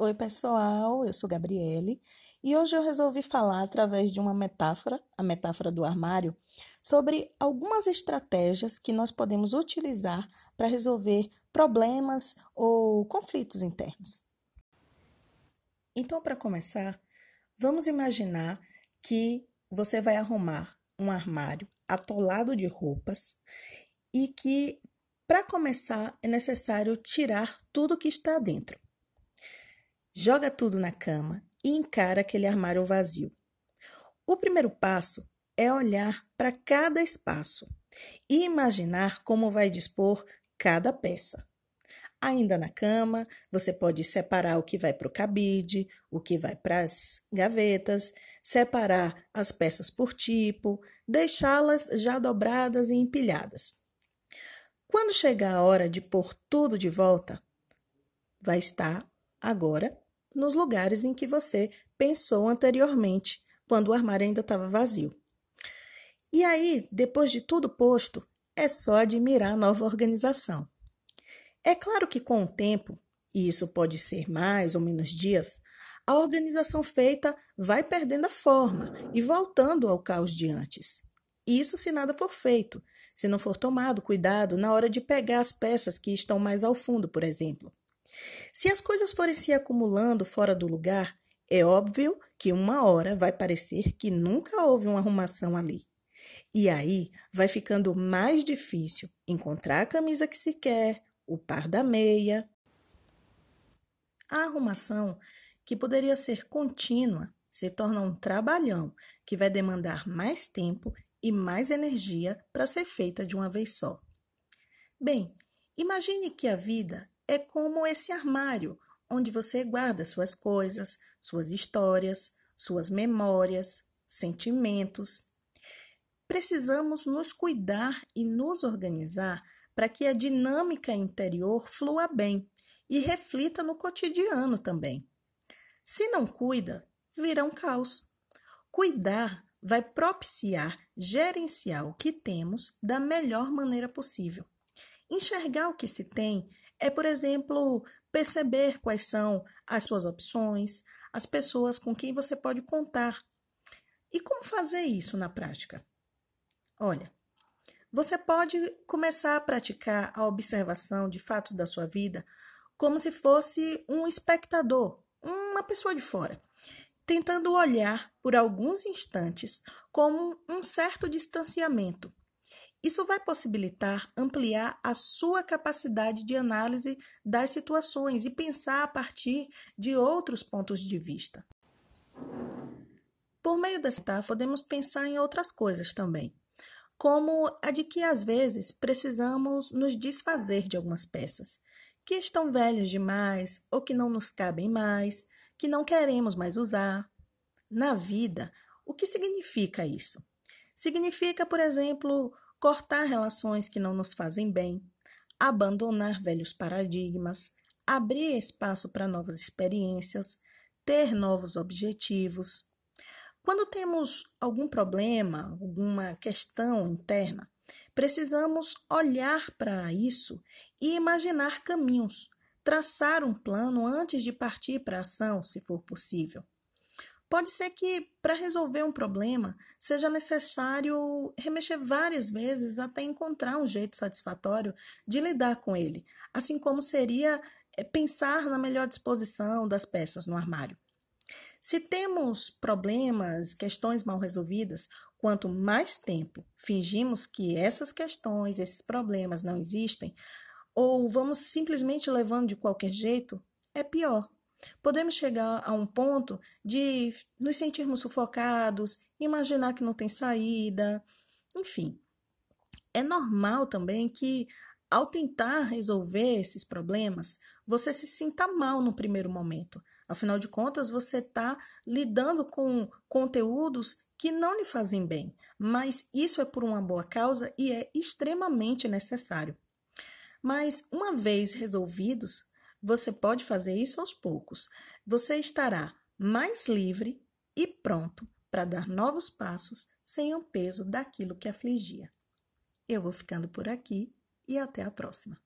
Oi, pessoal, eu sou Gabriele e hoje eu resolvi falar através de uma metáfora, a metáfora do armário, sobre algumas estratégias que nós podemos utilizar para resolver problemas ou conflitos internos. Então, para começar, vamos imaginar que você vai arrumar um armário atolado de roupas e que, para começar, é necessário tirar tudo que está dentro joga tudo na cama e encara aquele armário vazio. O primeiro passo é olhar para cada espaço e imaginar como vai dispor cada peça. Ainda na cama, você pode separar o que vai para o cabide, o que vai para as gavetas, separar as peças por tipo, deixá-las já dobradas e empilhadas. Quando chegar a hora de pôr tudo de volta, vai estar agora nos lugares em que você pensou anteriormente, quando o armário ainda estava vazio. E aí, depois de tudo posto, é só admirar a nova organização. É claro que com o tempo, e isso pode ser mais ou menos dias, a organização feita vai perdendo a forma e voltando ao caos de antes. Isso se nada for feito, se não for tomado cuidado na hora de pegar as peças que estão mais ao fundo, por exemplo. Se as coisas forem se acumulando fora do lugar, é óbvio que uma hora vai parecer que nunca houve uma arrumação ali. E aí vai ficando mais difícil encontrar a camisa que se quer, o par da meia. A arrumação, que poderia ser contínua, se torna um trabalhão que vai demandar mais tempo e mais energia para ser feita de uma vez só. Bem, imagine que a vida é como esse armário onde você guarda suas coisas, suas histórias, suas memórias, sentimentos. Precisamos nos cuidar e nos organizar para que a dinâmica interior flua bem e reflita no cotidiano também. Se não cuida, vira um caos. Cuidar vai propiciar gerenciar o que temos da melhor maneira possível. Enxergar o que se tem é, por exemplo, perceber quais são as suas opções, as pessoas com quem você pode contar. E como fazer isso na prática? Olha, você pode começar a praticar a observação de fatos da sua vida como se fosse um espectador, uma pessoa de fora, tentando olhar por alguns instantes com um certo distanciamento isso vai possibilitar ampliar a sua capacidade de análise das situações e pensar a partir de outros pontos de vista. Por meio dessa podemos pensar em outras coisas também, como a de que às vezes precisamos nos desfazer de algumas peças que estão velhas demais ou que não nos cabem mais, que não queremos mais usar. Na vida, o que significa isso? Significa, por exemplo, cortar relações que não nos fazem bem, abandonar velhos paradigmas, abrir espaço para novas experiências, ter novos objetivos. Quando temos algum problema, alguma questão interna, precisamos olhar para isso e imaginar caminhos, traçar um plano antes de partir para a ação, se for possível. Pode ser que, para resolver um problema, seja necessário remexer várias vezes até encontrar um jeito satisfatório de lidar com ele, assim como seria eh, pensar na melhor disposição das peças no armário. Se temos problemas, questões mal resolvidas, quanto mais tempo fingimos que essas questões, esses problemas não existem, ou vamos simplesmente levando de qualquer jeito, é pior. Podemos chegar a um ponto de nos sentirmos sufocados, imaginar que não tem saída, enfim. É normal também que, ao tentar resolver esses problemas, você se sinta mal no primeiro momento. Afinal de contas, você está lidando com conteúdos que não lhe fazem bem, mas isso é por uma boa causa e é extremamente necessário. Mas, uma vez resolvidos, você pode fazer isso aos poucos. Você estará mais livre e pronto para dar novos passos sem o peso daquilo que afligia. Eu vou ficando por aqui e até a próxima.